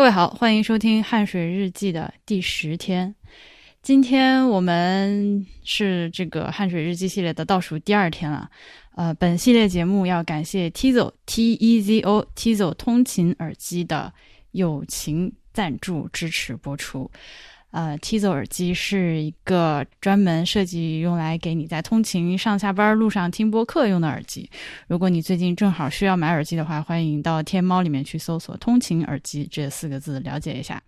各位好，欢迎收听《汗水日记》的第十天。今天我们是这个《汗水日记》系列的倒数第二天了。呃，本系列节目要感谢 Tizo T E Z O Tizo 通勤耳机的友情赞助支持播出。呃，Tizo 耳机是一个专门设计用来给你在通勤上下班路上听播客用的耳机。如果你最近正好需要买耳机的话，欢迎到天猫里面去搜索“通勤耳机”这四个字了解一下。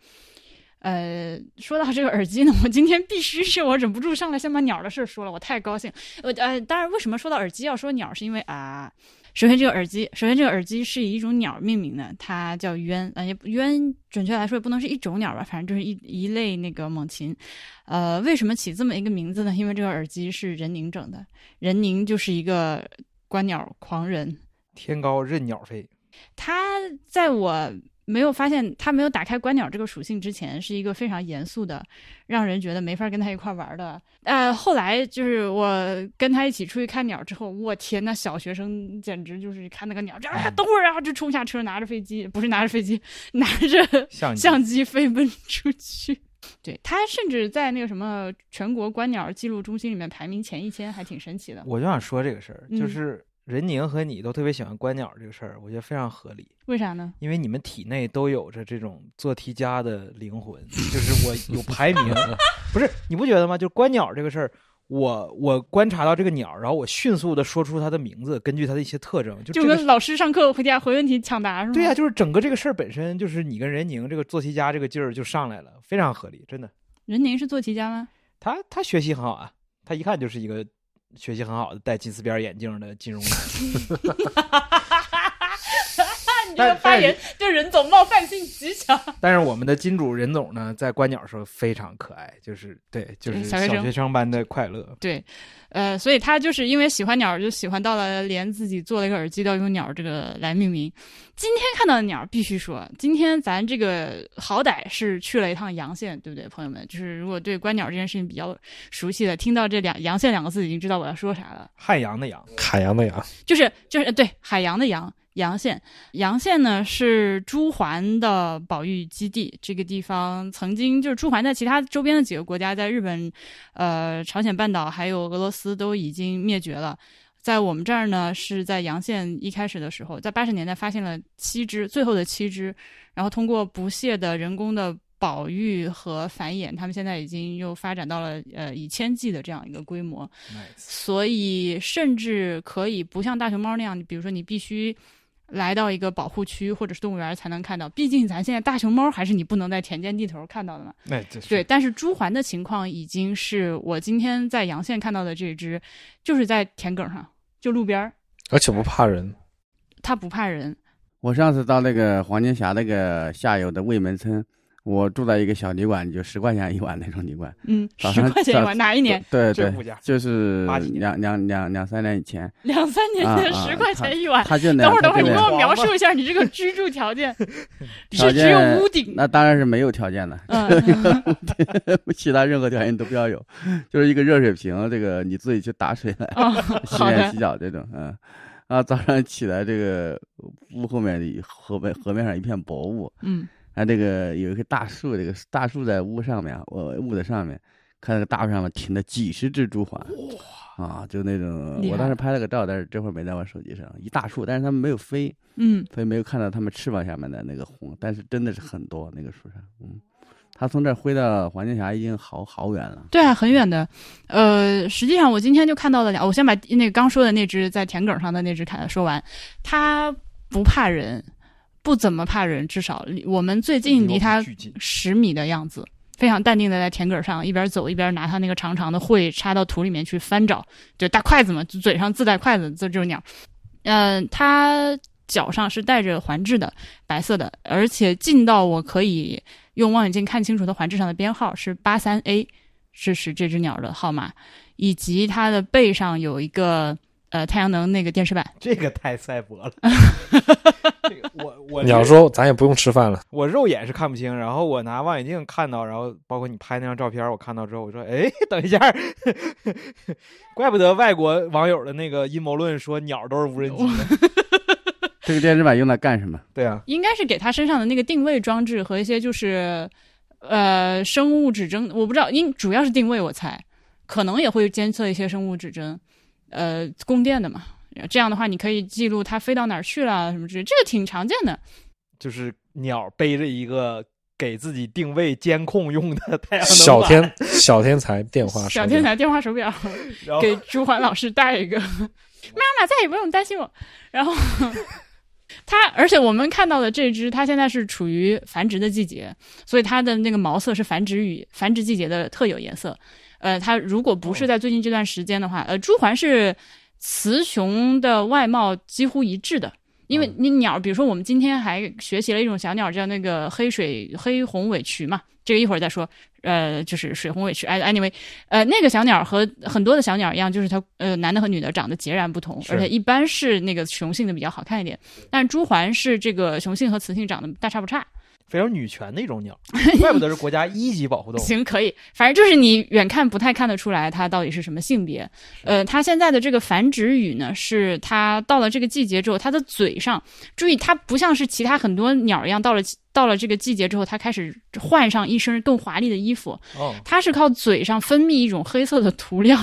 呃，说到这个耳机呢，我今天必须是我忍不住上来先把鸟的事说了，我太高兴。呃呃，当然，为什么说到耳机要说鸟，是因为啊。首先，这个耳机，首先这个耳机是以一种鸟命名的，它叫鸢，呃，也鸢，准确来说也不能是一种鸟吧，反正就是一一类那个猛禽。呃，为什么起这么一个名字呢？因为这个耳机是任宁整的，任宁就是一个观鸟狂人，天高任鸟飞。他在我。没有发现他没有打开观鸟这个属性之前，是一个非常严肃的，让人觉得没法跟他一块玩的。呃，后来就是我跟他一起出去看鸟之后，我天，那小学生简直就是看那个鸟，这等会儿啊就冲下车，拿着飞机，不是拿着飞机，拿着相机飞奔出去。对他甚至在那个什么全国观鸟记录中心里面排名前一千，还挺神奇的。我就想说这个事儿，就是。任宁和你都特别喜欢观鸟这个事儿，我觉得非常合理。为啥呢？因为你们体内都有着这种做题家的灵魂，就是我有排名，不是你不觉得吗？就观鸟这个事儿，我我观察到这个鸟，然后我迅速的说出它的名字，根据它的一些特征，就跟老师上课回家回问题抢答是吗？对呀，就是整个这个事儿本身就是你跟任宁这个做题家这个劲儿就上来了，非常合理，真的。任宁是做题家吗？他他学习很好啊，他一看就是一个。学习很好的戴金丝边眼镜的金融男，你这个发言对任总冒犯性极强。但是我们的金主任总呢，在观鸟时候非常可爱，就是对，就是小学生般的快乐。对。呃，所以他就是因为喜欢鸟，就喜欢到了连自己做了一个耳机都要用鸟这个来命名。今天看到的鸟，必须说，今天咱这个好歹是去了一趟阳县，对不对，朋友们？就是如果对观鸟这件事情比较熟悉的，听到这两阳县两个字，已经知道我要说啥了。汉阳的阳，海洋的洋，就是就是对海洋的洋。阳县，阳县呢是朱鹮的保育基地。这个地方曾经就是朱鹮在其他周边的几个国家，在日本、呃朝鲜半岛还有俄罗斯都已经灭绝了。在我们这儿呢，是在阳县一开始的时候，在八十年代发现了七只，最后的七只，然后通过不懈的人工的保育和繁衍，他们现在已经又发展到了呃以千计的这样一个规模。所以甚至可以不像大熊猫那样，比如说你必须。来到一个保护区或者是动物园才能看到，毕竟咱现在大熊猫还是你不能在田间地头看到的嘛。对，但是朱鹮的情况已经是我今天在阳县看到的这只，就是在田埂上，就路边儿，而且不怕人。它不怕人。我上次到那个黄金峡那个下游的卫门村。我住在一个小旅馆，就十块钱一晚那种旅馆。嗯，十块钱一晚，哪一年？对对，就是两两两两三年以前。两三年前十块钱一晚，他就等会儿等会儿，你给我描述一下你这个居住条件。是只有屋顶？那当然是没有条件的，其他任何条件都不要有，就是一个热水瓶，这个你自己去打水来洗脸洗脚这种。嗯，啊，早上起来，这个屋后面的河面河面上一片薄雾。嗯。啊，这个有一棵大树，这个大树在屋上面，我屋的上面，看那个大树上面停了几十只朱鹮，哇，啊，就那种，我当时拍了个照，但是这会儿没在我手机上。一大树，但是它们没有飞，嗯，所以没有看到它们翅膀下面的那个红，但是真的是很多那个树上，嗯，它从这儿飞到黄金峡已经好好远了。对啊，很远的，呃，实际上我今天就看到了两，我先把那个刚说的那只在田埂上的那只看说完，它不怕人。不怎么怕人，至少我们最近离他十米的样子，非常淡定的在田埂上一边走一边拿他那个长长的喙插到土里面去翻找，就大筷子嘛，嘴上自带筷子，这这种鸟。嗯，它脚上是带着环质的，白色的，而且近到我可以用望远镜看清楚的环质上的编号是八三 A，这是这只鸟的号码，以及它的背上有一个。呃，太阳能那个电视板，这个太赛博了。这个我我你要说，咱也不用吃饭了。我肉眼是看不清，然后我拿望远镜看到，然后包括你拍那张照片，我看到之后，我说，哎，等一下，怪不得外国网友的那个阴谋论说鸟都是无人机。这个电池板用来干什么？对啊，应该是给它身上的那个定位装置和一些就是呃生物指针，我不知道，因主要是定位，我猜可能也会监测一些生物指征，呃，供电的嘛。这样的话，你可以记录它飞到哪儿去了什么之类，这个挺常见的。就是鸟背着一个给自己定位监控用的太阳能小天小天才电话手表，小天才电话手表给朱环老师带一个，妈妈再也不用担心我。然后 它，而且我们看到的这只，它现在是处于繁殖的季节，所以它的那个毛色是繁殖羽繁殖季节的特有颜色。呃，它如果不是在最近这段时间的话，呃，朱鹮是雌雄的外貌几乎一致的。因为你鸟，比如说我们今天还学习了一种小鸟，叫那个黑水黑红尾渠嘛，这个一会儿再说。呃，就是水红尾渠。哎，anyway，呃，那个小鸟和很多的小鸟一样，就是它呃男的和女的长得截然不同，而且一般是那个雄性的比较好看一点。但朱鹮是这个雄性和雌性长得大差不差。非常女权的一种鸟，怪不得是国家一级保护动物。行，可以，反正就是你远看不太看得出来它到底是什么性别。呃，它现在的这个繁殖羽呢，是它到了这个季节之后，它的嘴上，注意它不像是其他很多鸟一样，到了到了这个季节之后，它开始换上一身更华丽的衣服，哦，它是靠嘴上分泌一种黑色的涂料，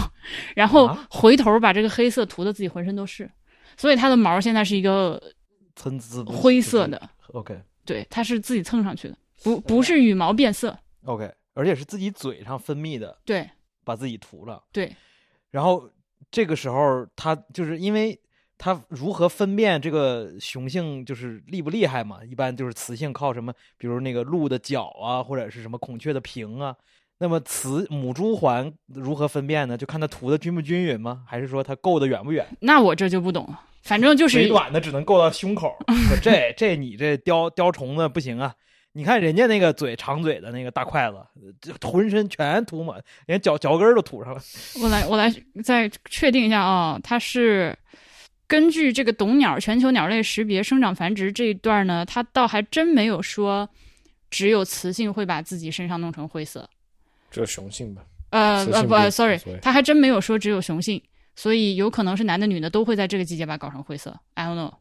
然后啊？回头把这个黑色涂的自己浑身都是，所以它的毛现在是一个参差灰色的，OK 对，它是自己蹭上去的，不不是羽毛变色，OK，而且是自己嘴上分泌的，对把自己涂了。对。然后这个时候，它就是因为它如何分辨这个雄性就是厉不厉害嘛？一般就是雌性靠什么，比如那个鹿的角啊，或者是什么孔雀的屏啊。那么雌母猪环如何分辨呢？就看它涂的均不均匀吗？还是说它够的远不远？那我这就不懂了，反正就是嘴短的只能够到胸口。说这 这你这雕雕虫子不行啊！你看人家那个嘴长嘴的那个大筷子，这浑身全涂满，连脚脚跟儿都涂上了。我来我来再确定一下啊、它是根据这个懂鸟全球鸟类识别生长繁殖这一段呢，它倒还真没有说只有雌性会把自己身上弄成灰色。只有雄性吧？呃呃不，sorry，所谓它还真没有说只有雄性，所以有可能是男的女的都会在这个季节把它搞成灰色。I don't know。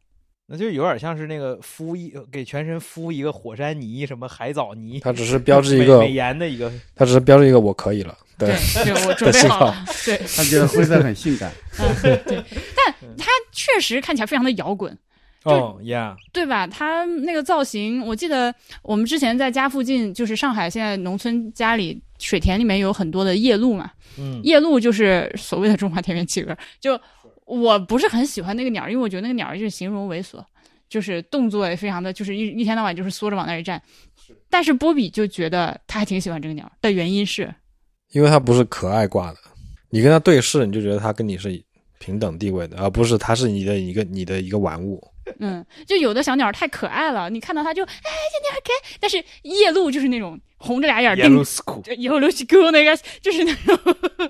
那就有点像是那个敷一给全身敷一个火山泥，什么海藻泥，它只是标志一个美美颜的一个。它只是标志一个我可以了。对，对，我准备好了。对，他觉得灰色很性感，嗯对，但他确实看起来非常的摇滚。哦，Yeah，对吧？他那个造型，我记得我们之前在家附近，就是上海现在农村家里水田里面有很多的夜鹭嘛，嗯，夜鹭就是所谓的中华田园企鹅。就我不是很喜欢那个鸟，因为我觉得那个鸟就是形容猥琐，就是动作也非常的，就是一一天到晚就是缩着往那儿一站。但是波比就觉得他还挺喜欢这个鸟的原因是，因为它不是可爱挂的，你跟它对视，你就觉得它跟你是平等地位的，而不是它是你的一个你的一个玩物。嗯，就有的小鸟太可爱了，你看到它就哎这鸟儿可爱，但是夜鹭就是那种红着俩眼儿盯以后刘西哥那个就是那种，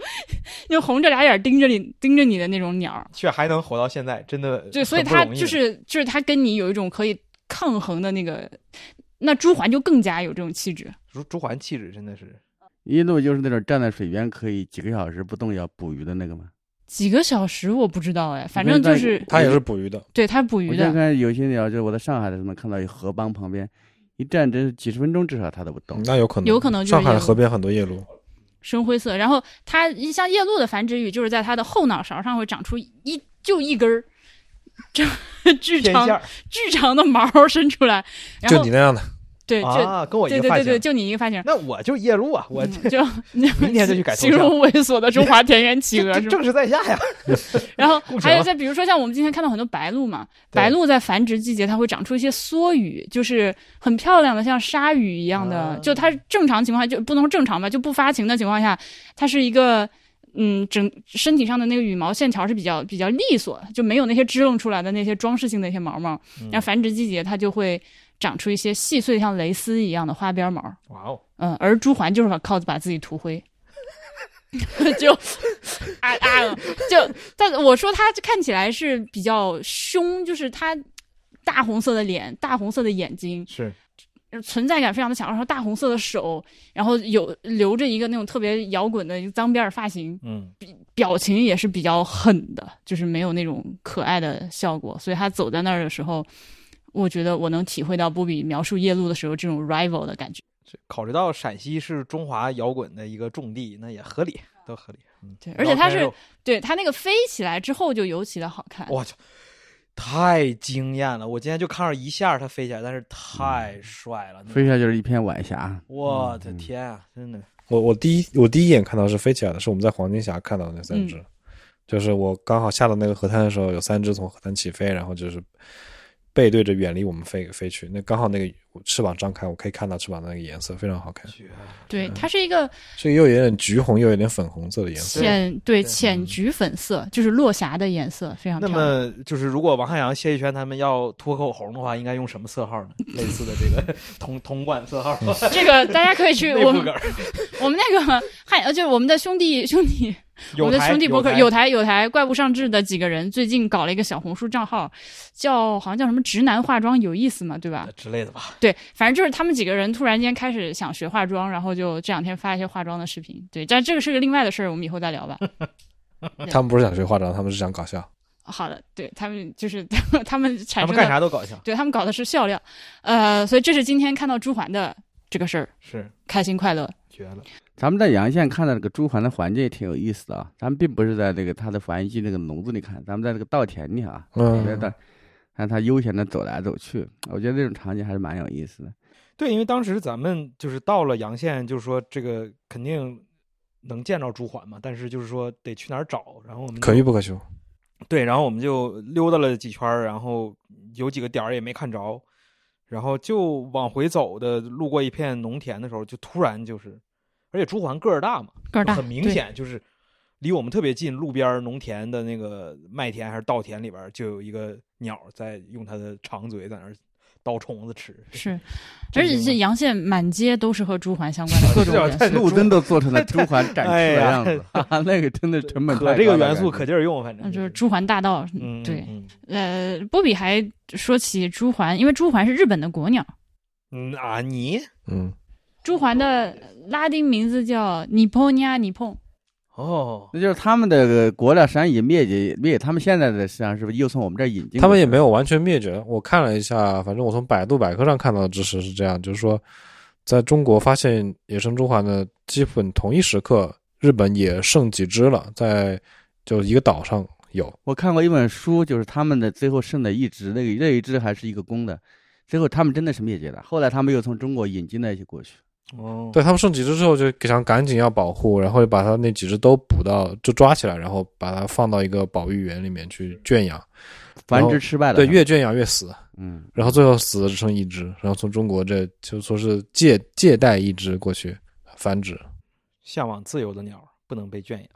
就红着俩眼盯着你盯着你的那种鸟，却还能活到现在，真的对所以它就是就是它跟你有一种可以抗衡的那个，那朱鹮就更加有这种气质。朱朱鹮气质真的是一路就是那种站在水边可以几个小时不动摇捕鱼的那个吗。几个小时我不知道哎，反正就是他也是捕鱼的，对他捕鱼的，看有些鸟，就是我在上海的时候能看到有河浜旁边一站，真几十分钟至少他都不动。那有可能，有可能就是上海河边很多夜鹭，深灰色。然后它像夜鹭的繁殖羽，就是在它的后脑勺上会长出一就一根儿，这 巨长巨长的毛伸出来，然后就你那样的，对就啊，跟我一个发型。对对对对，就你一个发型。那我就夜鹭啊，我嗯就 明天就去改头形容猥琐的中华田园企鹅正是在下呀。然后还有再比如说像我们今天看到很多白鹭嘛，白鹭在繁殖季节它会长出一些梭羽，就是很漂亮的像鲨鱼一样的，啊就它正常情况下就不能说正常吧，就不发情的情况下，它是一个。嗯，整身体上的那个羽毛线条是比较比较利索，就没有那些支棱出来的那些装饰性的一些毛毛。嗯然后繁殖季节它就会长出一些细碎像蕾丝一样的花边毛。哇哦，嗯，而朱鹮就是把靠把自己涂灰，就 啊啊，就但我说他看起来是比较凶，就是他大红色的脸、大红色的眼睛，是存在感非常的强，然后大红色的手，然后有留着一个那种特别摇滚的一个脏辫儿发型，嗯，表情也是比较狠的，就是没有那种可爱的效果。所以他走在那儿的时候，我觉得我能体会到波比描述夜路的时候这种 rival 的感觉。考虑到陕西是中华摇滚的一个重地，那也合理，都合理。嗯，对，而且它是对它那个飞起来之后就尤其的好看。我操，太惊艳了！我今天就看着一下它飞起来，但是太帅了，飞起来就是一片晚霞。我的天啊，真的。我我第一我第一眼看到是飞起来的，是我们在黄金峡看到的那三只，就是我刚好下到那个河滩的时候，有三只从河滩起飞，然后就是背对着远离我们飞飞去，那刚好那个翅膀张开，我可以看到翅膀的那个颜色非常好看，绝对，它是一个所以又有点橘红，又有点粉红色的颜色。浅对对浅橘粉色，就是落霞的颜色，非常那漂亮。么就是，如果王汉阳、谢逸轩他们要涂口红的话，应该用什么色号呢？类似的这个同同款色号，这个大家可以去我们。我们那个汉呃，就是我们的兄弟兄弟，我们的兄弟博客有有台有台怪物上志的几个人最近搞了一个小红书账号，叫好像叫什么直男化妆有意思嘛，对吧？之类的吧？对，反正就是他们几个人突然间开始想学化妆，然后就这两天发一些化妆的视频。对，但这个是个另外的事儿，我们以后再聊吧。他们不是想学化妆，他们是想搞笑。好的，对他们就是他们产他们干生的，啥都搞笑，对他们搞的是笑料，呃，所以这是今天看到朱环的这个事儿，是开心快乐。绝了。咱们在阳县看到这个朱桓的环境也挺有意思的啊，咱们并不是在那个他的繁育季那个笼子里看，咱们在这个稻田里啊，嗯在稻，看他悠闲的走来走去，我觉得这种场景还是蛮有意思的。对，因为当时咱们就是到了阳县，就是说这个肯定能见着朱桓嘛，但是就是说得去哪儿找，然后我们可遇不可求。对，然后我们就溜达了几圈，然后有几个点儿也没看着，然后就往回走的，路过一片农田的时候，就突然就是，而且朱桓个儿大嘛，个儿大，很明显就是离我们特别近，路边儿农田的那个麦田还是稻田里边儿就有一个鸟在用它的长嘴在那儿叨虫子吃，是，而且这阳县满街都是和朱鹮相关的 各种元素。路灯都做成了 朱鹮展出的样子，哎哈哈那个真的成本可太这个元素可劲儿用，反正就是。朱鹮大道，嗯，对，嗯呃，波比还说起朱鹮，因为朱鹮是日本的国鸟，嗯啊，你？嗯，朱鹮的拉丁名字叫尼波尼亚尼碰，哦，那就是他们的国鸟实际上已灭绝灭，他们现在的实际上是不是又从我们这儿引进？他们也没有完全灭绝。我看了一下，反正我从百度百科上看到的知识是这样，就是说，在中国发现野生朱鹮的基本同一时刻，日本也剩几只了，在就一个岛上有。我看过一本书，就是他们的最后剩的一只，那个那一只还是一个公的，最后他们真的是灭绝了。后来他们又从中国引进了一些过去。哦，对他们剩几只之后，就想赶紧要保护，然后就把它那几只都捕到，就抓起来，然后把它放到一个保育园里面去圈养。繁殖失败了。对，越圈养越死，嗯，然后最后死的只剩一只，然后从中国这就说是借借带一只过去繁殖。向往自由的鸟不能被圈养。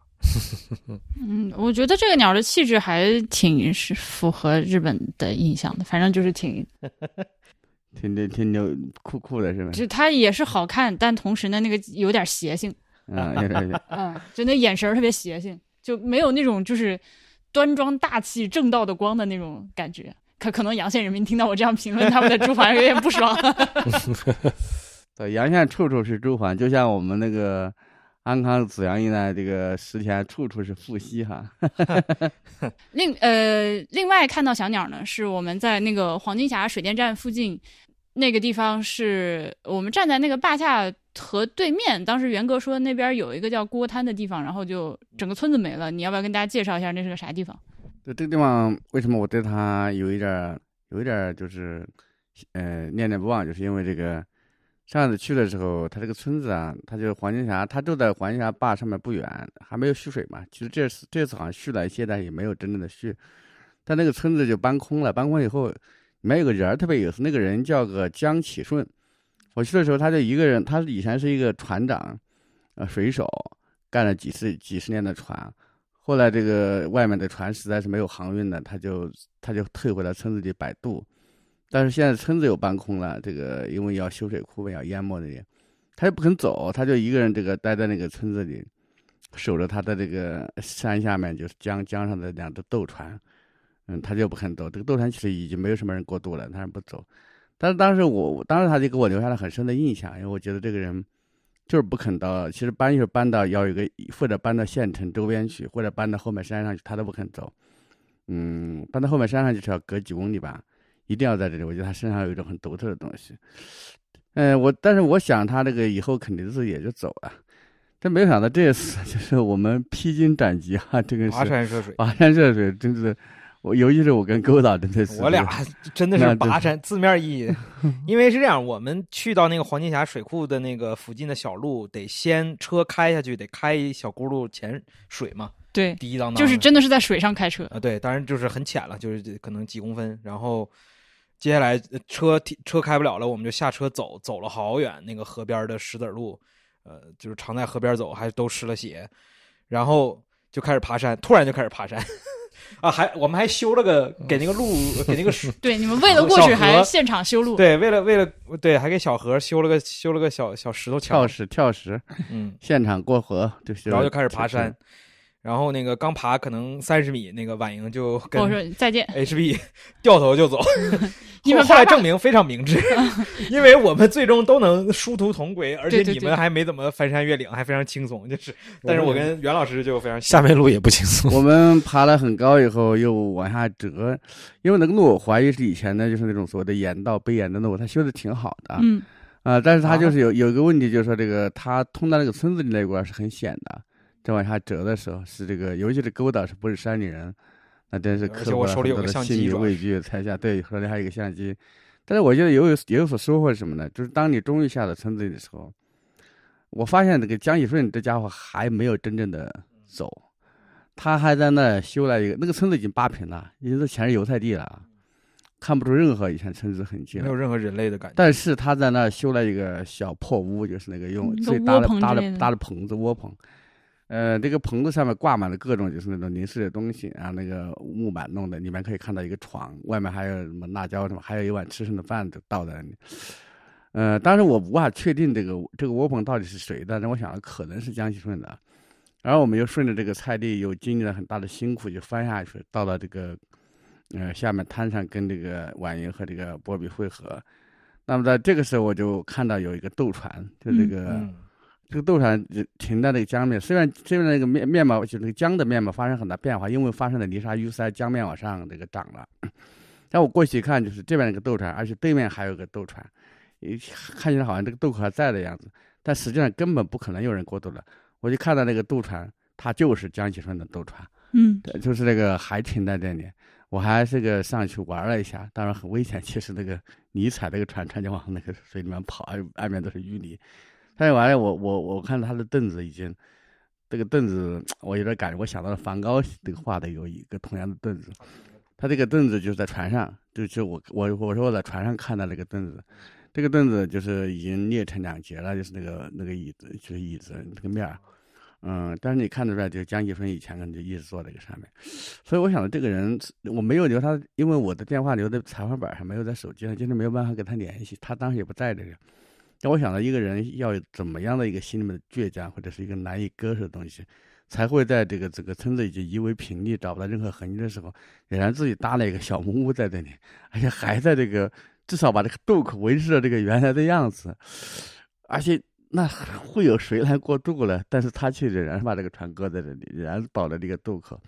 嗯，我觉得这个鸟的气质还挺是符合日本的印象的，反正就是挺，挺挺挺牛酷酷的是吧？就它也是好看，但同时呢，那个有点邪性，嗯，有点有点。嗯，就那眼神儿特别邪性，就没有那种就是端庄大气、正道的光的那种感觉。可可能阳县人民听到我这样评论他们的朱鹮有点不爽。对，阳县处处是朱鹮，就像我们那个安康紫阳一带这个石田，处处是富硒哈。另呃，另外看到小鸟呢，是我们在那个黄金峡水电站附近那个地方，是我们站在那个坝下河对面。当时元哥说那边有一个叫锅滩的地方，然后就整个村子没了。你要不要跟大家介绍一下那是个啥地方？对这个地方，为什么我对它有一点儿有一点儿就是呃念念不忘，就是因为这个上次去的时候，它这个村子啊，它就是黄金峡，它就在黄金峡坝上面不远，还没有蓄水嘛。其实这次这次好像蓄了一些，但也没有真正的蓄。但那个村子就搬空了，搬空以后，里面有个人儿特别有意思，那个人叫个江启顺。我去的时候，他就一个人，他以前是一个船长，呃，水手，干了几十几十年的船。后来这个外面的船实在是没有航运了，他就他就退回了村子里摆渡。但是现在村子又搬空了，这个因为要修水库要淹没那里，他又不肯走，他就一个人这个待在那个村子里，守着他的这个山下面就是江江上的两只斗船，嗯，他就不肯走。这个斗山其实已经没有什么人过渡了，他不走。但是当时我当时他就给我留下了很深的印象，因为我觉得这个人就是不肯到，其实搬就是搬到要有个或者搬到县城周边去，或者搬到后面山上去，他都不肯走。嗯，搬到后面山上就是要隔几公里吧，一定要在这里。我觉得他身上有一种很独特的东西。嗯，我但是我想他这个以后肯定是也就走了，真没想到这次 就是我们披荆斩棘啊，这个跋山涉水，跋山涉水，真是我尤其是我跟勾导真的是，我俩真的是跋山字面意义，因为是这样，我们去到那个黄金峡水库的那个附近的小路，得先车开下去，得开一小轱辘潜水嘛。对，滴当当，就是真的是在水上开车啊。对，当然就是很浅了，就是可能几公分。然后接下来车车开不了了，我们就下车走，走了好远，那个河边的石子路，呃，就是常在河边走，还都湿了鞋。然后就开始爬山，突然就开始爬山啊！还我们还修了个给那个路给那个水，对，你们为了过去还现场修路，对，为了为了对，还给小河修了个修了个小小石头桥，跳石跳石，嗯，现场过河就然后就开始爬山。然后那个刚爬可能三十米，那个婉莹就跟我说再见，HB 掉头就走。你们后来证明非常明智，因为我们最终都能殊途同归，而且你们还没怎么翻山越岭，还非常轻松。就是，但是我跟袁老师就非常下面路也不轻松。我们爬了很高以后又往下折，因为那个路我怀疑是以前的，就是那种所谓的沿道背沿的路，它修的挺好的。嗯啊，但是它就是有有一个问题，就是说这个它通到那个村子里那一块是很险的。再往下折的时候，是这个，尤其是勾搭是不是山里人，那真是克服了很多的心理畏惧。才下对，手里还有一个相机，但是我觉得有有也有所收获是什么呢？就是当你终于下到村子里的时候，我发现这个江喜顺这家伙还没有真正的走，他还在那修了一个，那个村子已经八平了，已经是全是油菜地了，看不出任何以前村子痕迹，没有任何人类的感觉。但是他在那修了一个小破屋，就是那个用最搭的搭的搭的棚子窝棚。呃，这个棚子上面挂满了各种就是那种零碎的东西啊，那个木板弄的，里面可以看到一个床，外面还有什么辣椒什么，还有一碗吃剩的饭都倒在那里。呃，当时我无法确定这个这个窝棚到底是谁的，但我想可能是江西顺的。然后我们又顺着这个菜地，又经历了很大的辛苦，就翻下去，到了这个呃下面滩上，跟这个婉莹和这个波比汇合。那么在这个时候，我就看到有一个渡船，就这个。这个渡船停在那个江面，虽然虽然那个面面貌就那个江的面貌发生很大变化，因为发生了泥沙淤塞，江面往上这个涨了。但我过去一看，就是这边那个渡船，而且对面还有个渡船，看起来好像这个渡口还在的样子，但实际上根本不可能有人过渡了。我就看到那个渡船，它就是江启顺的渡船，嗯，就是那个还停在这里。我还是个上去玩了一下，当然很危险，其实那个 你踩那个船，船就往那个水里面跑，岸边都是淤泥。看完了，我我我看他的凳子已经，这个凳子我有点感觉，我想到了梵高这个画的有一个同样的凳子，他这个凳子就是在船上，就就我我我说我在船上看到那个凳子，这个凳子就是已经裂成两截了，就是那个那个椅子就是椅子这个面儿，嗯，但是你看得出来，就江继春以前可能就一直坐在这个上面，所以我想到这个人我没有留他，因为我的电话留在采访本上，没有在手机上，就是没有办法跟他联系，他当时也不在这个。让我想到一个人要怎么样的一个心里面的倔强，或者是一个难以割舍的东西，才会在这个整个村子已经夷为平地，找不到任何痕迹的时候，仍然自己搭了一个小木屋在这里，而且还在这个至少把这个渡口维持了这个原来的样子，而且那会有谁来过渡呢？但是他却仍然把这个船搁在这里，仍然保了这个渡口。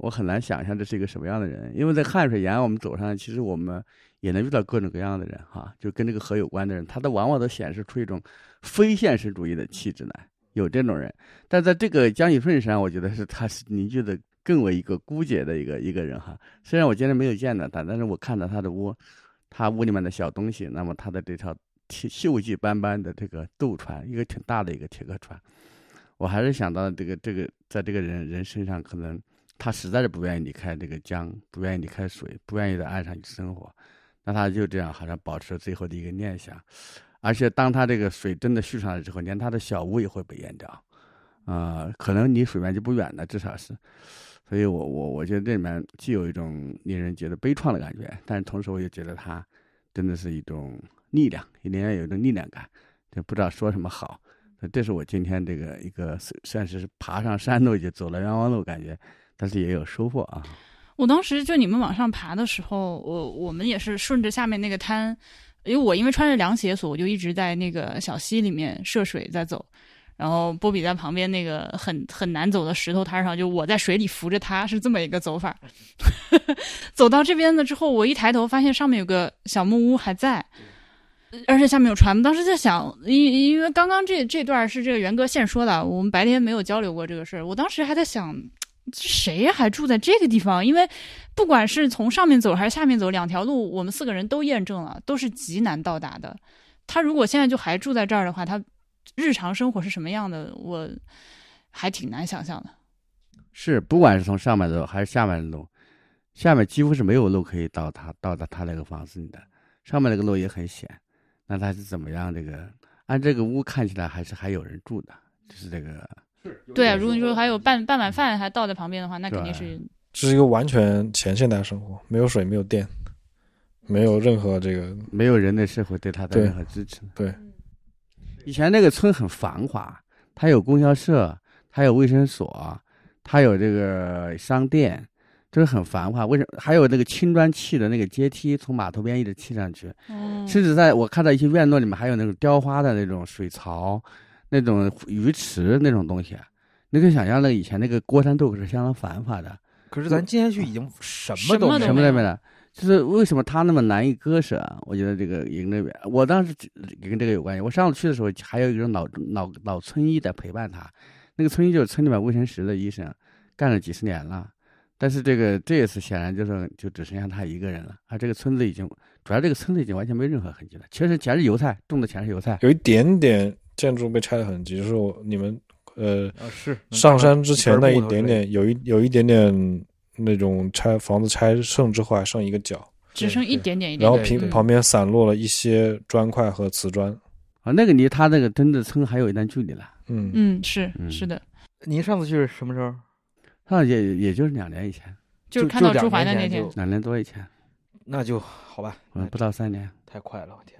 我很难想象这是一个什么样的人，因为在汉水沿岸我们走上，其实我们。也能遇到各种各样的人哈，就跟这个河有关的人，他都往往都显示出一种非现实主义的气质来，有这种人。但在这个江喜顺身上，我觉得是他是凝聚的更为一个孤绝的一个一个人哈。虽然我今天没有见到他，但是我看到他的屋，他屋里面的小东西，那么他的这条铁锈迹斑斑的这个渡船，一个挺大的一个铁壳船，我还是想到这个这个在这个人人身上，可能他实在是不愿意离开这个江，不愿意离开水，不愿意在岸上去生活。那他就这样，好像保持了最后的一个念想，而且当他这个水真的蓄上来之后，连他的小屋也会被淹掉，啊，可能离水面就不远了，至少是。所以我我我觉得这里面既有一种令人觉得悲怆的感觉，但是同时我又觉得他真的是一种力量，里面有一种力量感，就不知道说什么好。这是我今天这个一个算是爬上山路就走了冤枉路感觉，但是也有收获啊。我当时就你们往上爬的时候，我我们也是顺着下面那个滩，因为我因为穿着凉鞋，所以我就一直在那个小溪里面涉水在走。然后波比在旁边那个很很难走的石头滩上，就我在水里扶着他，是这么一个走法。走到这边了之后，我一抬头发现上面有个小木屋还在，而且下面有船。当时在想，因因为刚刚这这段是这个元哥现说的，我们白天没有交流过这个事儿。我当时还在想，这谁还住在这个地方？因为不管是从上面走还是下面走，两条路我们四个人都验证了，都是极难到达的。他如果现在就还住在这儿的话，他。日常生活是什么样的？我还挺难想象的。是，不管是从上面走还是下面的路，下面几乎是没有路可以到他到达他那个房子里的。上面那个路也很险，那他是怎么样？这个按这个屋看起来还是还有人住的，就是这个。对啊，如果你说还有半半碗饭还倒在旁边的话，那肯定是。这是一个完全前现代生活，没有水，没有电，没有任何这个，没有人类社会对他的任何支持。对。以前那个村很繁华，它有供销社，它有卫生所，它有这个商店，就是很繁华。为什么还有那个青砖砌的那个阶梯，从码头边一直砌上去？嗯，甚至在我看到一些院落里面还有那种雕花的那种水槽，那种鱼池那种东西。你可以想象，那以前那个锅山豆腐是相当繁华的。可是咱今天去已经什么都什么都没了。就是为什么他那么难以割舍？我觉得这个营那边，我当时跟这个有关系。我上次去的时候，还有一个老老老村医在陪伴他。那个村医就是村里面卫生室的医生，干了几十年了。但是这个这一次显然就是就只剩下他一个人了。啊，这个村子已经，主要这个村子已经完全没任何痕迹了。其实全是油菜，种的全是油菜。有一点点建筑被拆的痕迹，就是我你们呃是上山之前那一点点，有一有一点点。那种拆房子拆剩之后还剩一个角，只剩一点点一点，然后平旁边散落了一些砖块和瓷砖。啊，那个离他那个真的村还有一段距离了。嗯嗯，是是的。您上次去是什么时候？上也也就是两年以前，就是看到朱怀的那天，两年多以前。那就好吧，嗯，不到三年，太快了，我天。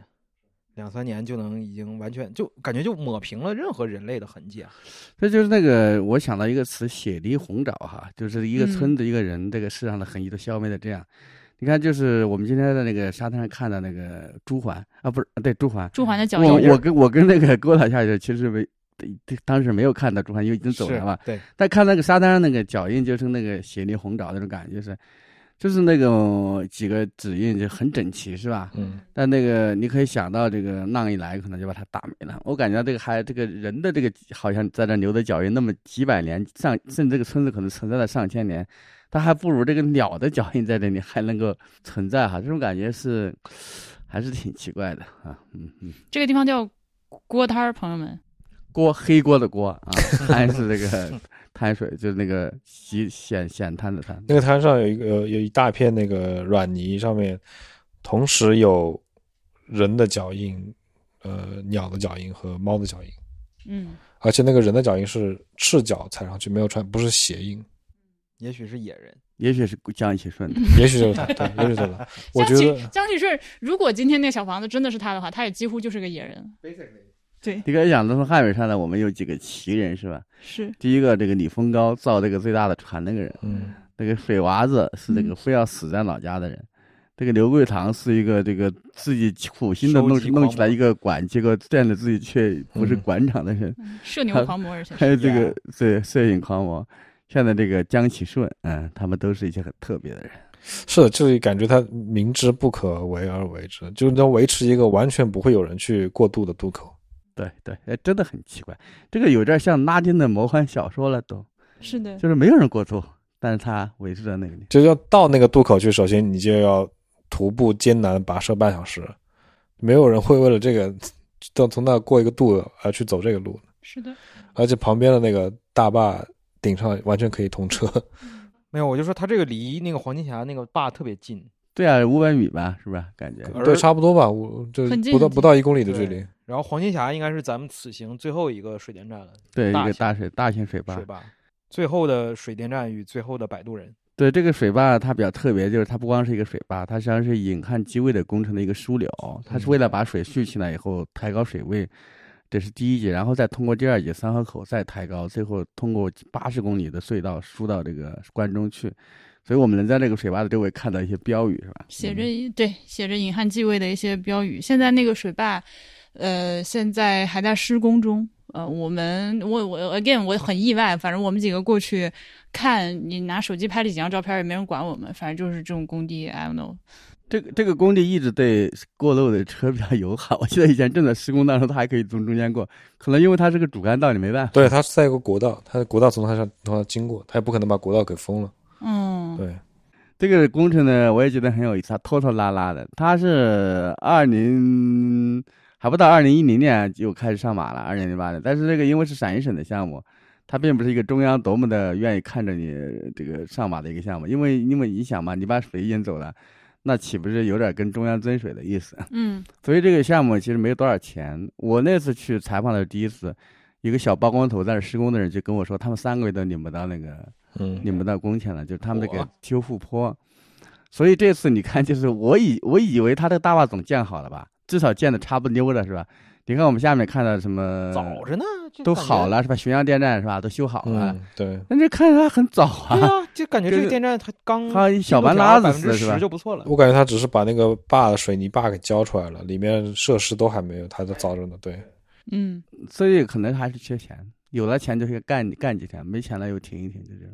两三年就能已经完全就感觉就抹平了任何人类的痕迹啊！这就是那个我想到一个词“血滴红爪”哈，就是一个村子一个人这个世上的痕迹都消灭的这样。你看，就是我们今天在那个沙滩上看到那个朱鹮啊，不是对朱鹮，朱鹮的脚印。我我跟我跟那个郭老下去，其实没当时没有看到朱鹮，因为已经走了嘛。对。但看那个沙滩上那个脚印，就是那个血滴红爪那种感觉是。就是那种几个指印就很整齐，是吧？嗯。但那个你可以想到，这个浪一来，可能就把它打没了。我感觉这个还这个人的这个好像在这留的脚印，那么几百年上，甚至这个村子可能存在了上千年，它还不如这个鸟的脚印在这里还能够存在哈。这种感觉是还是挺奇怪的啊。嗯嗯。这个地方叫锅摊儿，朋友们。锅黑锅的锅啊，还是这个。滩水就是那个洗咸咸滩的滩，那个滩上有一个有一大片那个软泥，上面同时有人的脚印、呃鸟的脚印和猫的脚印。嗯，而且那个人的脚印是赤脚踩上去，没有穿，不是鞋印。也许是野人，也许是江启顺，也许就是他，对，也许是他。我觉得江启顺，如果今天那小房子真的是他的话，他也几乎就是个野人。对，你刚才讲的从汉水上呢，我们有几个奇人是吧？是。第一个，这个李峰高造这个最大的船那个人，嗯，那个水娃子是这个非要死在老家的人，这个刘桂堂是一个这个自己苦心的弄弄起来一个馆，结果见了自己却不是馆长的人，摄牛狂魔而且还有这个对摄影狂魔，现在这个江启顺，嗯，他们都是一些很特别的人。是，就是感觉他明知不可为而为之，就是要维持一个完全不会有人去过渡的渡口。对对，哎，真的很奇怪，这个有点像拉丁的魔幻小说了，都是的，就是没有人过渡，但是他维持在那个地方，就要到那个渡口去，首先你就要徒步艰难跋涉半小时，没有人会为了这个，到从那过一个渡而去走这个路是的，而且旁边的那个大坝顶上完全可以通车。没有，我就说他这个离那个黄金峡那个坝特别近。对啊，五百米吧，是不是？感觉对，差不多吧，我就不到不到一公里的距离。然后黄金峡应该是咱们此行最后一个水电站了，对，一个大水大型水坝。水坝，最后的水电站与最后的摆渡人。对，这个水坝它比较特别，就是它不光是一个水坝，它实际上是引汉济渭的工程的一个枢纽。它是为了把水蓄起来以后，抬高水位，这是第一节，然后再通过第二节三河口再抬高，最后通过八十公里的隧道输到这个关中去。所以我们能在这个水坝的周围看到一些标语，是吧？写着对，写着隐汉继位的一些标语。现在那个水坝，呃，现在还在施工中。呃，我们我我 again 我很意外，反正我们几个过去看，你拿手机拍了几张照片，也没人管我们。反正就是这种工地，I don't know。这个这个工地一直对过路的车比较友好。我记得以前正在施工当中，它还可以从中间过。可能因为它是个主干道，你没办法。对，它是在一个国道，它的国道从它上从它经过，它也不可能把国道给封了。嗯，对。这个工程呢，我也觉得很有意思，它拖拖拉拉的。它是二零还不到二零一零年就开始上马了，二零零八年。但是这个因为是陕西省的项目，它并不是一个中央多么的愿意看着你这个上马的一个项目，因为因为你想嘛，你把水引走了。那岂不是有点跟中央争水的意思？嗯，所以这个项目其实没有多少钱。我那次去采访的第一次，一个小包工头在那施工的人就跟我说，他们三个月都领不到那个，嗯，领不到工钱了，就是他们那个修复坡。所以这次你看，就是我以我以为他这个大坝总建好了吧，至少建的差不溜了，是吧？你看我们下面看到什么？早着呢，都好了是吧？浔阳电站是吧？都修好了。对。那这看着它很早啊。对啊，就感觉这个电站它刚它小半拉子似的，是吧？就不错了。我感觉它只是把那个坝的水泥坝给浇出来了，里面设施都还没有，它都早着呢。对。嗯，所以可能还是缺钱，有了钱就是干干几天，没钱了又停一停，就这样。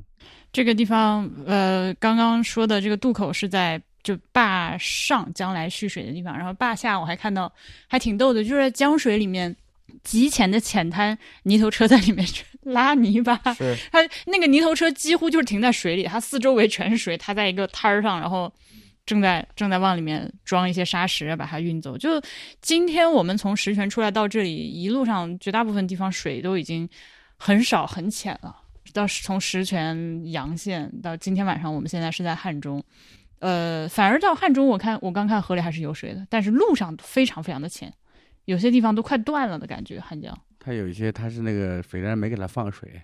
这个地方，呃，刚刚说的这个渡口是在。就坝上将来蓄水的地方，然后坝下我还看到还挺逗的，就是在江水里面极浅的浅滩，泥头车在里面拉泥巴。是它那个泥头车几乎就是停在水里，它四周围全是水，它在一个滩儿上，然后正在正在往里面装一些沙石，把它运走。就今天我们从石泉出来到这里，一路上绝大部分地方水都已经很少很浅了。到从石泉阳县到今天晚上，我们现在是在汉中。呃，反而到汉中，我看我刚看河里还是有水的，但是路上非常非常的浅，有些地方都快断了的感觉。汉江它有一些，它是那个水站没给它放水，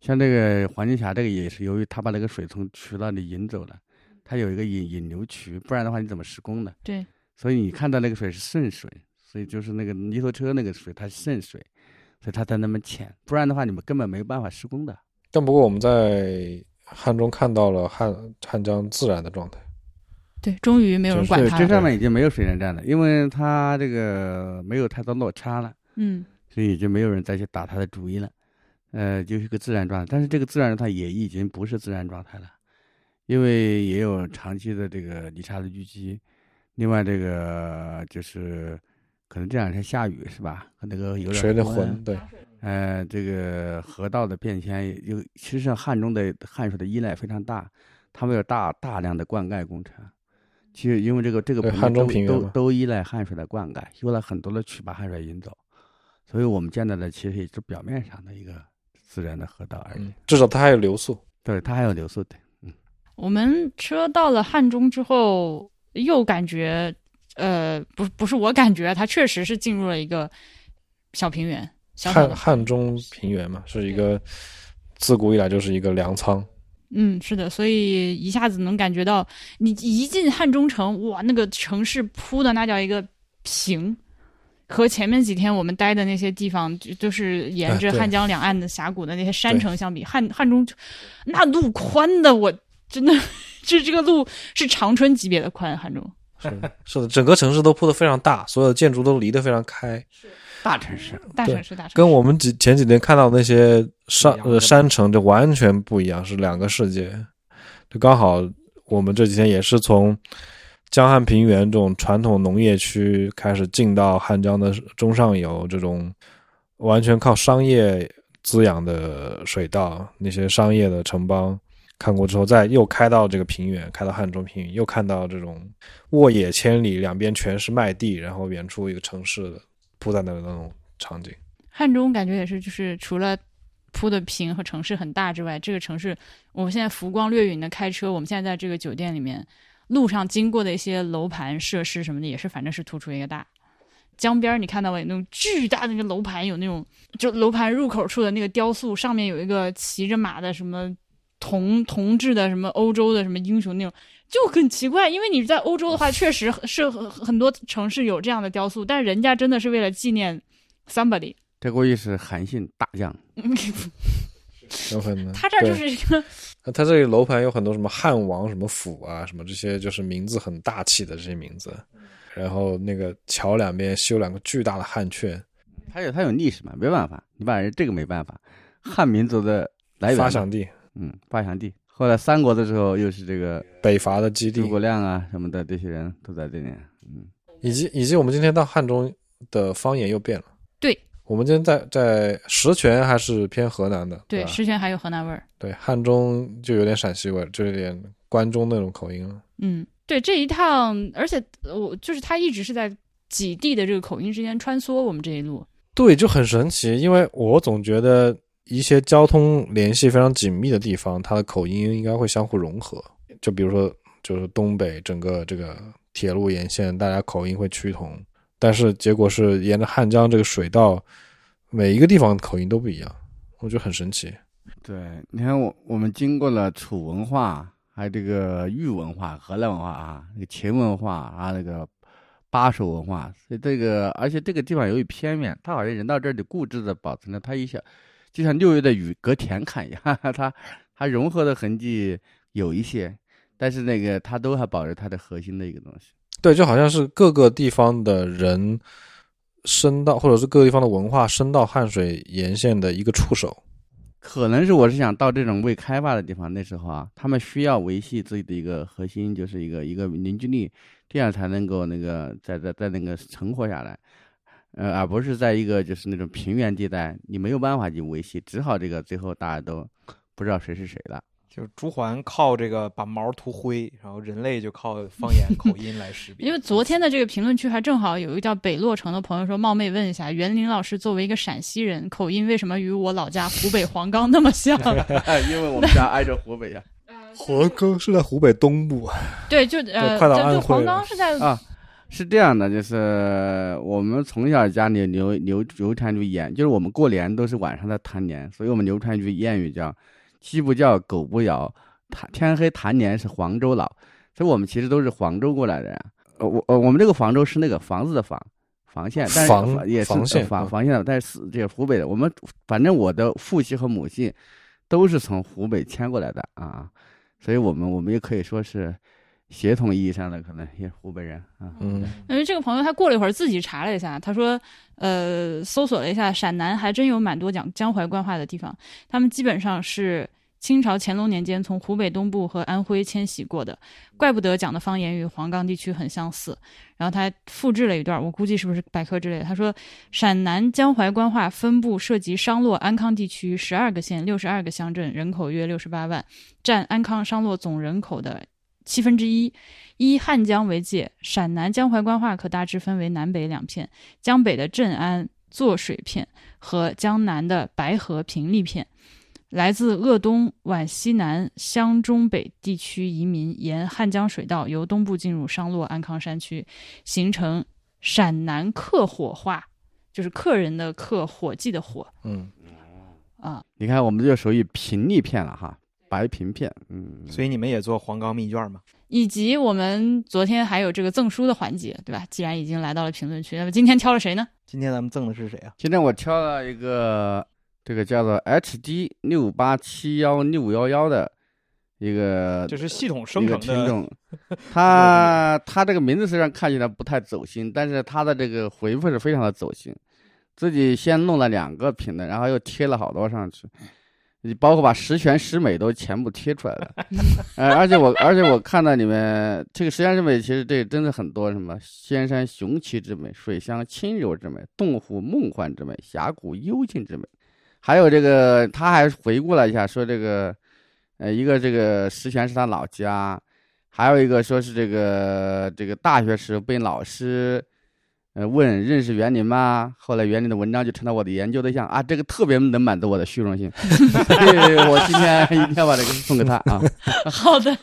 像这个黄金峡这个也是由于它把那个水从渠道里引走了，它有一个引引流渠，不然的话你怎么施工呢？对，所以你看到那个水是渗水，所以就是那个泥头车那个水它是渗水，所以它才那么浅，不然的话你们根本没有办法施工的。但不过我们在。汉中看到了汉汉江自然的状态，对，终于没有人管它。这上面已经没有水电站了，因为它这个没有太多落差了，嗯，所以已经没有人再去打它的主意了。呃，就是个自然状态，但是这个自然状态也已经不是自然状态了，因为也有长期的这个泥沙的淤积，另外这个就是可能这两天下雨是吧？和那个有点水有点浑，对。呃，这个河道的变迁有，其实上汉中的汉水的依赖非常大，他们有大大量的灌溉工程。其实因为这个这个汉中平原都都依赖汉水的灌溉，修了很多的渠把汉水引走，所以我们见到的其实也是表面上的一个自然的河道而已。至少它还有流速，对，它还有流速的。嗯，我们车到了汉中之后，又感觉，呃，不不是我感觉，它确实是进入了一个小平原。汉汉中平原嘛，是一个自古以来就是一个粮仓。嗯，是的，所以一下子能感觉到，你一进汉中城，哇，那个城市铺的那叫一个平，和前面几天我们待的那些地方，就就是沿着汉江两岸的峡谷的那些山城相比，汉汉中那路宽的，我真的，这 这个路是长春级别的宽，汉中是是的，整个城市都铺的非常大，所有建筑都离得非常开。大城市，大城市，大城市，跟我们几前几天看到那些山呃山城就完全不一样，是两个世界。就刚好我们这几天也是从江汉平原这种传统农业区开始进到汉江的中上游这种完全靠商业滋养的水稻，那些商业的城邦看过之后，再又开到这个平原，开到汉中平原，又看到这种沃野千里，两边全是麦地，然后远处一个城市的。铺在那的那种场景，汉中感觉也是，就是除了铺的平和城市很大之外，这个城市我们现在浮光掠影的开车，我们现在在这个酒店里面，路上经过的一些楼盘设施什么的，也是反正是突出一个大。江边你看到没？那种巨大的那个楼盘，有那种就楼盘入口处的那个雕塑，上面有一个骑着马的什么铜铜制的什么欧洲的什么英雄那种。就很奇怪，因为你在欧洲的话，确实是很很多城市有这样的雕塑，但人家真的是为了纪念 somebody，这估计是韩信大将。有可能。他这儿就是一个，他这个楼盘有很多什么汉王什么府啊，什么这些就是名字很大气的这些名字。然后那个桥两边修两个巨大的汉阙，它有它有历史嘛，没办法，你把人这个没办法。汉民族的来源发祥地，嗯，发祥地。后来三国的时候又是这个北伐的基地，诸葛亮啊什么的这些人都在这里。嗯，以及以及我们今天到汉中的方言又变了。对，我们今天在在石泉还是偏河南的，对，吧石泉还有河南味儿。对，汉中就有点陕西味儿，就有点关中那种口音了。嗯，对，这一趟，而且呃我就是他一直是在几地的这个口音之间穿梭，我们这一路。对，就很神奇，因为我总觉得一些交通联系非常紧密的地方，它的口音应该会相互融合。就比如说，就是东北整个这个铁路沿线，大家口音会趋同，但是结果是沿着汉江这个水道，每一个地方口音都不一样，我觉得很神奇。对，你看我我们经过了楚文化，还有这个豫文化、荷兰文化啊，那个秦文化啊，那个巴蜀文化，所以这个而且这个地方由于偏远，它好像人到这里固执的保存了它一些，就像六月的雨隔田坎一样，它它融合的痕迹有一些，但是那个它都还保留它的核心的一个东西。对，就好像是各个地方的人伸到，或者是各个地方的文化伸到汉水沿线的一个触手。可能是我是想到这种未开发的地方，那时候啊，他们需要维系自己的一个核心，就是一个一个凝聚力，这样才能够那个在在在那个存活下来，呃，而不是在一个就是那种平原地带，你没有办法去维系，只好这个最后大家都不知道谁是谁了。就是朱鹮靠这个把毛涂灰，然后人类就靠方言 口音来识别。因为昨天的这个评论区还正好有一个叫北洛城的朋友说，冒昧问一下，袁林老师作为一个陕西人，口音为什么与我老家湖北黄冈那么像？因为我们家挨着湖北呀。黄冈是在湖北东部，对，就呃，就就黄冈是在啊，是这样的，就是我们从小家里流流流传句谚，就是我们过年都是晚上在谈年，所以我们流传一句谚语叫“鸡不叫，狗不咬，谈天黑谈年是黄州老”，所以我们其实都是黄州过来的呀。呃，我呃，我们这个黄州是那个房子的房，房县，但是房也是房房县的，但是这个湖北的，我们反正我的父系和母系都是从湖北迁过来的啊，所以我们我们也可以说是协同意义上的可能也是湖北人啊。嗯，因为这个朋友他过了一会儿自己查了一下，他说，呃，搜索了一下陕南还真有蛮多讲江淮官话的地方，他们基本上是清朝乾隆年间从湖北东部和安徽迁徙过的，怪不得讲的方言与黄冈地区很相似。然后他复制了一段，我估计是不是百科之类的。他说，陕南江淮官话分布涉及商洛、安康地区十二个县、六十二个乡镇，人口约六十八万，占安康、商洛总人口的七分之一。依汉江为界，陕南江淮官话可大致分为南北两片：江北的镇安、柞水片和江南的白河、平利片。来自鄂东、皖西南、湘中北地区移民沿汉江水道由东部进入商洛、安康山区，形成陕南客火话，就是客人的客，伙计的伙嗯，啊。你看，我们这就属于平利片了哈，白瓶片。嗯，所以你们也做黄冈密卷吗？以及我们昨天还有这个赠书的环节，对吧？既然已经来到了评论区，那么今天挑了谁呢？今天咱们赠的是谁啊？今天我挑了一个这个叫做 HD 六八七幺六幺幺的一个就是系统生成的，听众，他他这个名字虽然看起来不太走心，但是他的这个回复是非常的走心，自己先弄了两个评论，然后又贴了好多上去，你包括把十全十美都全部贴出来了，呃，而且我而且我看到里面这个十全十美，其实这真的很多什么仙山雄奇之美，水乡清柔之美，洞湖梦幻之美，峡谷幽静之美，还有这个他还回顾了一下，说这个。呃，一个这个十全是他老家，还有一个说是这个这个大学时被老师呃问认识园林吗？后来园林的文章就成了我的研究对象啊，这个特别能满足我的虚荣心，所以我今天一定要把这个送给他啊。好的，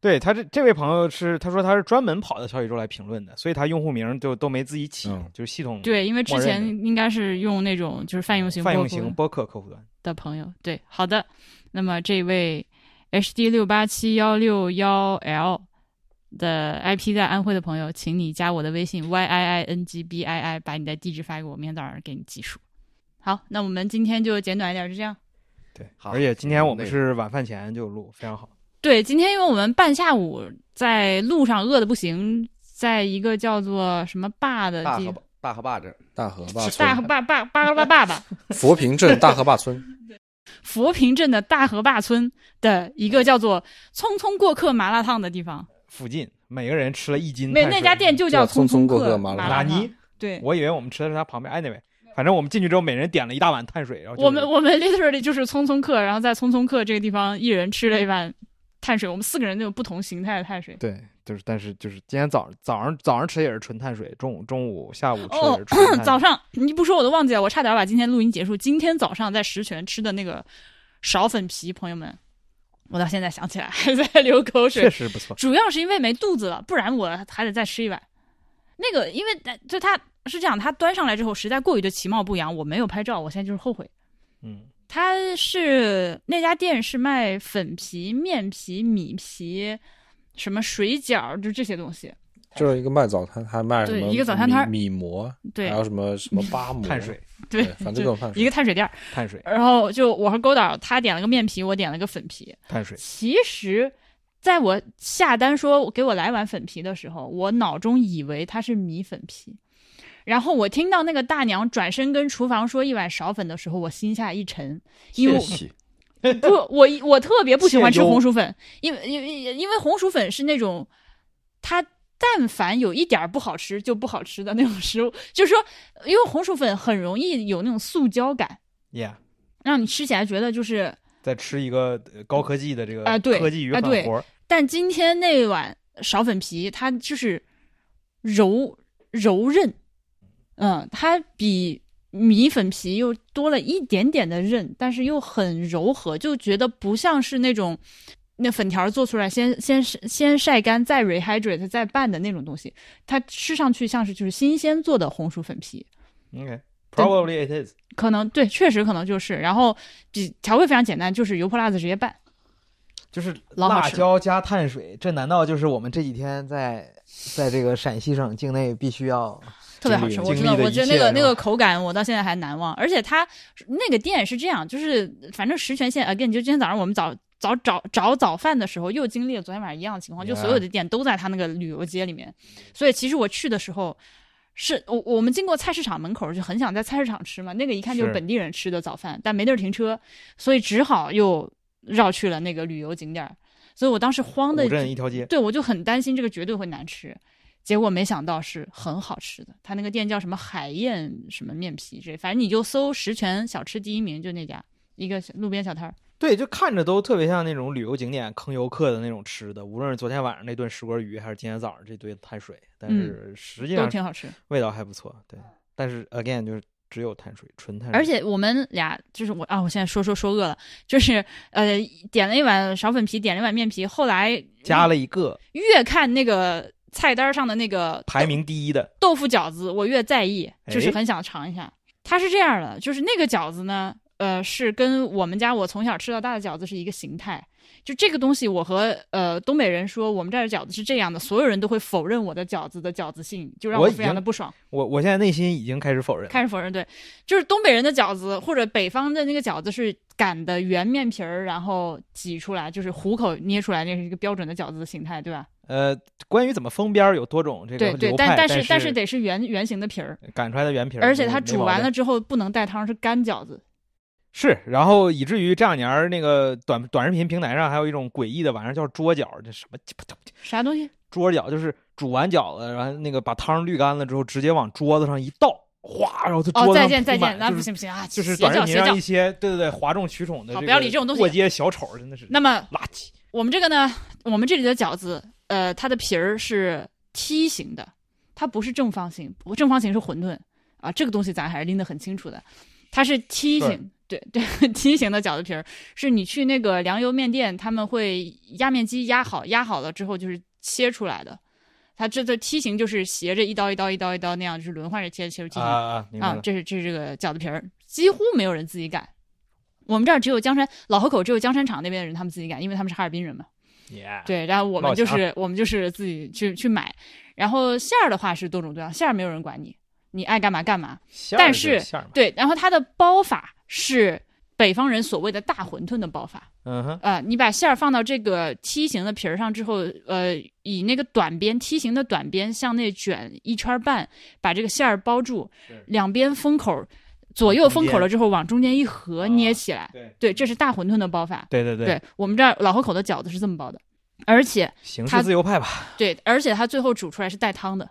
对他这这位朋友是他说他是专门跑到小宇宙来评论的，所以他用户名就都没自己起，嗯就是系统对，因为之前应该是用那种就是泛用型泛用播客型播客客户端。的朋友，对，好的。那么这位 HD 六八七幺六幺 L 的 IP 在安徽的朋友，请你加我的微信 y i i n g b i i，把你的地址发给我，明天早上给你寄书。好，那我们今天就简短一点，就这样。对，好而且今天我们是晚饭前就录，非常好。对，今天因为我们半下午在路上饿的不行，在一个叫做什么坝的地大河，大河坝这儿，大河坝是大河坝，坝坝坝坝坝坝，佛坪镇大河坝村，佛坪镇的大河坝村的一个叫做“匆匆过客麻辣烫”的地方。附近每个人吃了一斤没，那家店就叫“匆叫匆客客麻辣拉尼，”。对，我以为我们吃的是他旁边。anyway，反正我们进去之后，每人点了一大碗碳水，然后就是我们我们 literally 就是匆匆客，然后在匆匆客这个地方，一人吃了一碗碳水。我们四个人都有不同形态的碳水。对，就是但是就是今天早上早上早上吃的也是纯碳水，中午中午下午吃也是纯碳水。早上你不说我都忘记了，我差点把今天录音结束。今天早上在石泉吃的那个苕粉皮，朋友们，我到现在想起来还在流口水确。实不错。主要是因为没肚子了，不然我还得再吃一碗。那个，因为就他是这样，他端上来之后实在过于的其貌不扬，我没有拍照，我现在就是后悔。嗯，他是那家店是卖粉皮、面皮、米皮，什么水饺，就这些东西。就是一个卖早餐，还卖什么对一个早餐摊米米馍，对还有什么什么八 馍，碳水对，反正各种碳水一个碳水店儿。碳水然后就我和勾导，他点了个面皮，我点了个粉皮。碳水，其实，在我下单说给我来碗粉皮的时候，我脑中以为它是米粉皮。然后我听到那个大娘转身跟厨房说一碗勺粉的时候，我心下一沉，因为不，我我特别不喜欢吃红薯粉，因为因为因为红薯粉是那种它但凡有一点儿不好吃就不好吃的那种食物，就是说，因为红薯粉很容易有那种塑胶感，，yeah，让你吃起来觉得就是在吃一个呃高科技的这个啊对科技与狠活儿，但今天那碗苕粉皮，它就是柔柔韧，嗯，它比米粉皮又多了一点点的韧，但是又很柔和，就觉得不像是那种那粉条做出来先先先晒干再 rehydrate 再拌的那种东西，它吃上去像是就是新鲜做的红薯粉皮。OK，probably it is。可能对，确实可能就是，然后比调味非常简单，就是油泼辣子直接拌。就是老辣椒加碳水，这难道就是我们这几天在在这个陕西省境内必须要特别好吃，我知道，我经历的一觉得那个那个口感我到现在还难忘，而且它那个店是这样，就是反正石泉县 again，就今天早上我们早早找找早饭的时候，又经历了昨天晚上一样的情况，就所有的店都在他那个旅游街里面，所以其实我去的时候。是我我们经过菜市场门口就很想在菜市场吃嘛，那个一看就是是本地人吃的早饭，但没地儿停车，所以只好又绕去了那个旅游景点儿。所以我当时慌的一条街？对，我就很担心这个绝对会难吃，结果没想到是很好吃的。他那个店叫什么海燕什么面皮这，反正你就搜十全小吃第一名就那家，一个路边小摊儿。对，就看着都特别像那种旅游景点坑游客的那种吃的，无论是昨天晚上那顿石锅鱼，还是今天早上这堆碳水，但是实际上都挺好吃，味道还不错。对，但是 again 就是只有碳水，纯碳水。而且我们俩就是我啊，我现在说说说饿了，就是呃点了一碗苕粉皮，点了一碗面皮，后来加了一个越看那个菜单上的那个排名第一的，豆腐饺子，我越在意，就是哎很想尝一下。它是这样的，就是那个饺子呢，呃，是跟我们家我从小吃到大的饺子是一个形态。就这个东西，我和呃东北人说我们这儿的饺子是这样的，所有人都会否认我的饺子的饺子性，就让我非常的不爽，我我现在内心已经开始否认。开始否认。对，就是东北人的饺子或者北方的那个饺子是擀的圆面皮儿，然后挤出来，就是虎口捏出来，那是一个标准的饺子的形态，对吧？呃，关于怎么封边儿有多种这个对但但是但是得是圆圆形的皮儿，擀出来的圆皮儿，而且它煮完。了之后不能带汤，是干饺子。是，然后以至于这两年儿那个短短视频平台上还有一种诡异的玩意儿叫桌饺，这什么鸡巴啥东西？桌饺，就是煮完饺子，然后那个把汤滤干了之后，直接往桌子上一倒，哗，然后就哦，桌子上再见再见，那不行不行啊！就是短视频上一。些对对对哗众取宠的不要理这种东西过街小丑真的是那么垃圾。我们这个呢，我们这里的饺子，呃，它的皮儿是梯形的，它不是正方形，不正方形是馄饨啊，这个东西咱还是拎得很清楚的，它是梯形。对对，梯形的饺子皮儿是你去那个粮油面店，他们会压面机压好，压好了之后就是切出来的。它这这梯形就是斜着一刀一刀一刀一刀那样，就是轮换着切切出梯形。啊啊，啊，。这是这是这个饺子皮儿，几乎没有人自己擀。我们这儿只有江山老河口，只有江山厂那边的人他们自己擀，因为他们是哈尔滨人嘛。Yeah 对，然后我们就是我们就是自己去去买，然后馅儿的话是多种多样，馅儿没有人管你，你爱干嘛干嘛。但是对，然后它的包法是北方人所谓的大馄饨的包法。嗯哼，呃，你把馅儿放到这个梯形的皮儿上之后，呃，以那个短边梯形的短边向内卷一圈儿半，把这个馅儿包住，两边封口，左右封口了之后往中间一合，啊捏起来。对对，这是大馄饨的包法。对对对对我们这儿老河口的饺子是这么包的，而且它形式自由派吧，对，而且它最后煮出来是带汤的，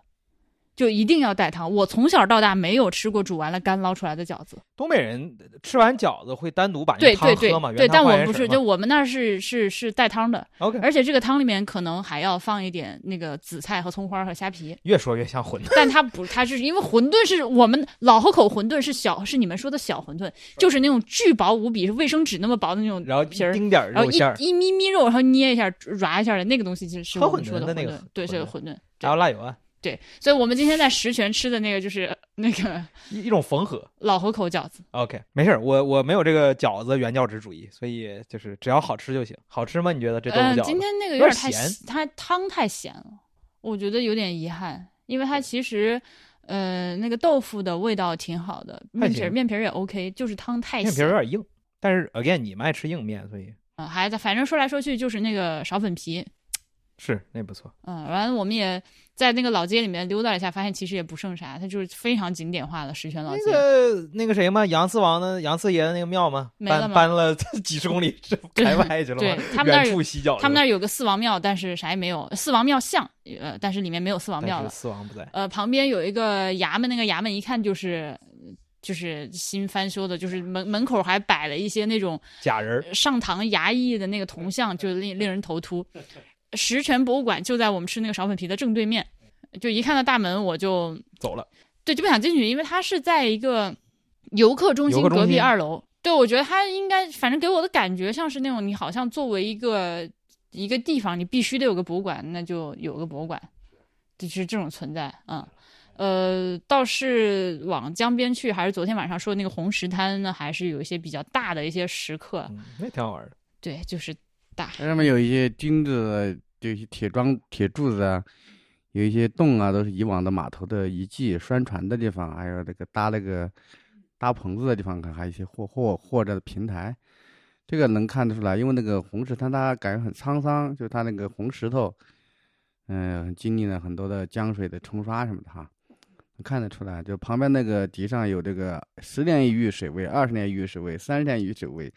就一定要带汤。我从小到大没有吃过煮完了干捞出来的饺子。东北人吃完饺子会单独把那对对对汤喝嘛，对，但我们不是，就我们那儿是是是带汤的，OK，而且这个汤里面可能还要放一点那个紫菜和葱花和虾皮。越说越像馄饨。但它不，它是因为馄饨是我们老河口馄饨是小，是你们说的小馄饨，就是那种巨薄无比，是卫生纸那么薄的那种然后皮儿，丁点儿然后肉馅儿，一一咪咪肉，然后捏一下、抓一下的那个东西，其实是喝我们说的馄饨对，是馄饨。还有辣油啊，对，所以我们今天在石泉吃的那个就是那个一一种缝合。老河口饺子。OK，没事，我我没有这个饺子原教旨主义，所以就是只要好吃就行。好吃吗？你觉得这豆腐嗯，饺子？今天那个有点太咸它汤太咸了，我觉得有点遗憾，因为它其实。呃，那个豆腐的味道挺好的，面皮面皮也 OK，就是汤太面皮有点硬，但是 again 你们爱吃硬面，所以啊，还在反正说来说去就是那个少粉皮，是那不错。嗯，完了我们也在那个老街里面溜达了一下，发现其实也不剩啥，它就是非常景点化的石泉老街那街。个那个谁嘛，杨四王的杨四爷的那个庙嘛，搬搬了 几十公里是对 开外去了对吗？他们那儿他们那儿有个四王庙，但是啥也没有，四王庙像，呃，但是里面没有四王庙了。四王不在，呃，旁边有一个衙门，那个衙门一看就是就是新翻修的，就是门门口还摆了一些那种假人上堂衙役的那个铜像，就令令人头秃。石泉博物馆就在我们吃那个苕粉皮的正对面，就一看到大门我就走了。对就不想进去，因为它是在一个游客中心隔壁二楼。对，我觉得它应该，反正给我的感觉像是那种你好像作为一个一个地方，你必须得有个博物馆，那就有个博物馆，就是这种存在。嗯，呃，倒是往江边去，还是昨天晚上说的那个红石滩呢，还是有一些比较大的一些石刻。嗯，那挺好玩的。对，就是上面有一些钉子，就一些铁桩、铁柱子啊，有一些洞啊，都是以往的码头的遗迹、拴船的地方，还有那个搭那个搭棚子的地方，看还有一些货货货着的平台，这个能看得出来。因为那个红石滩，它感觉很沧桑，就它那个红石头，嗯、经历了很多的江水的冲刷什么的哈，能看得出来。就旁边那个堤上有这个十年一遇水位、二十年一遇水位、三十年一遇水位。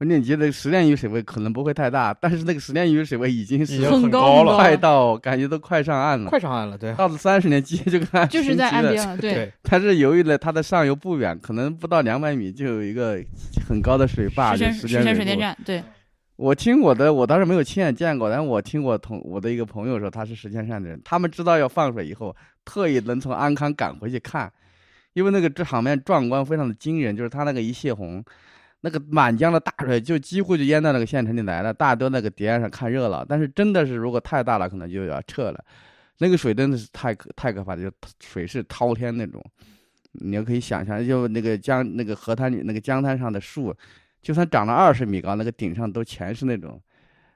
我你觉得十年一水位可能不会太大，但是那个十年一水位已经是很高了，快到感觉都快上岸了，快上岸了，对。到了三十年基就看就是在岸边了。对，对，它是由于呢它的上游不远，可能不到两百米就有一个很高的水坝，石泉石泉水电站，对，我听我的，我当时没有亲眼见过，但我听我同我的一个朋友说，他是石泉山的人，他们知道要放水以后，特意能从安康赶回去看，因为那个这场面壮观非常的惊人，就是他那个一泄洪，那个满江的大水就几乎就淹到那个县城里来了，大家都那个堤岸上看热闹，但是真的是如果太大了，可能就要撤了。那个水真的是太可太可怕了，就水势滔天那种，你要可以想象，就那个江那个河滩里那个江滩上的树，就算长了二十米高，那个顶上都全是那种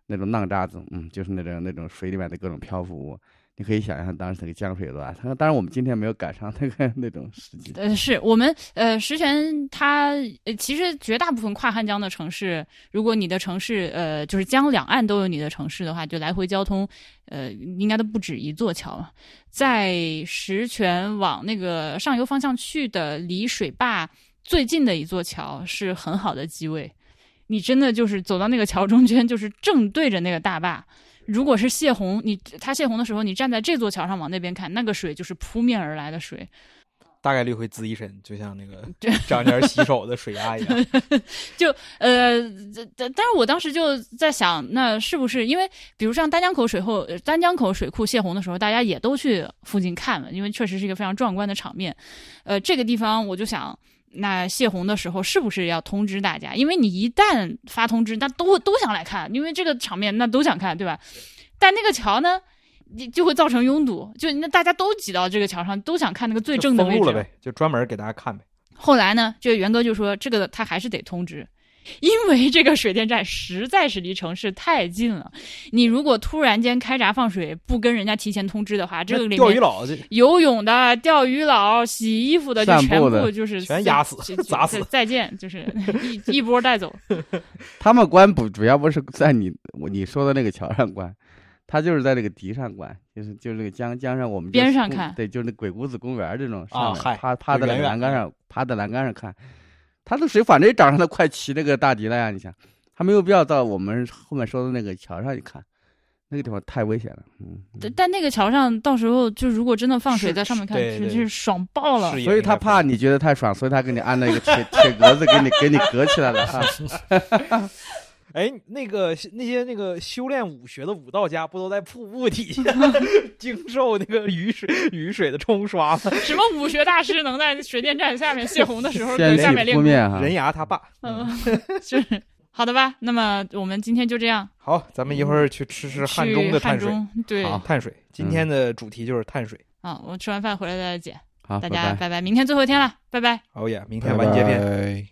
那种浪渣子，嗯，就是那种那种水里面的各种漂浮物。你可以想象当时那个江水多大。他当然我们今天没有赶上那个 那种时机。呃，是我们呃石泉它呃其实绝大部分跨汉江的城市，如果你的城市呃就是江两岸都有你的城市的话，就来回交通呃应该都不止一座桥。在石泉往那个上游方向去的，离水坝最近的一座桥是很好的机位，你真的就是走到那个桥中间，就是正对着那个大坝。如果是泄洪，你它泄洪的时候，你站在这座桥上往那边看，那个水就是扑面而来的水，大概率会滋一身，就像那个 对长点洗手的水压一样。就呃，但但是我当时就在想，那是不是因为，比如像丹江口水后，呃丹江口水库泄洪的时候，大家也都去附近看了，因为确实是一个非常壮观的场面。呃，这个地方我就想，那泄洪的时候是不是要通知大家？因为你一旦发通知，那都都想来看，因为这个场面那都想看，对吧？但那个桥呢？你就会造成拥堵，就那大家都挤到这个桥上，都想看那个最正的位置封路了呗，就专门给大家看呗。后来呢，这个元哥就说这个他还是得通知，因为这个水电站实在是离城市太近了。你如果突然间开闸放水，不跟人家提前通知的话，这个里钓鱼面佬游泳的、钓鱼佬、洗衣服的，就全部就是全压死 砸死再再见，就是一 一波带走。他们关不主要不是在你你说的那个桥上关，他就是在那个堤上关，就是就是那个江江上我们边上看对，就是那鬼谷子公园这种上面啊趴趴在栏杆上，趴在栏杆上看，他的水反正也涨上来快齐那个大堤了呀，你想，他没有必要到我们后面说的那个桥上去看，那个地方太危险了，嗯，但但那个桥上，到时候就如果真的放水在上面看，是就是是爽爆了所以他怕你觉得太爽，所以他给你安了一个铁 铁格子，给你给你隔起来了啊。哎，那个那些那个修炼武学的武道家，不都在瀑布底下 经受那个雨水雨水的冲刷吗？什么武学大师能在水电站下面泄洪的时候掀跟下面练人牙他爸。嗯，就 是好的吧。那么我们今天就这样。好，咱们一会儿去吃吃汉中的汉碳水。中，对好碳水，今天的主题就是碳水。啊，我吃完饭回来再剪。好，大拜拜。家拜拜，明天最后一天了，拜拜。哦耶，明天完结篇。拜拜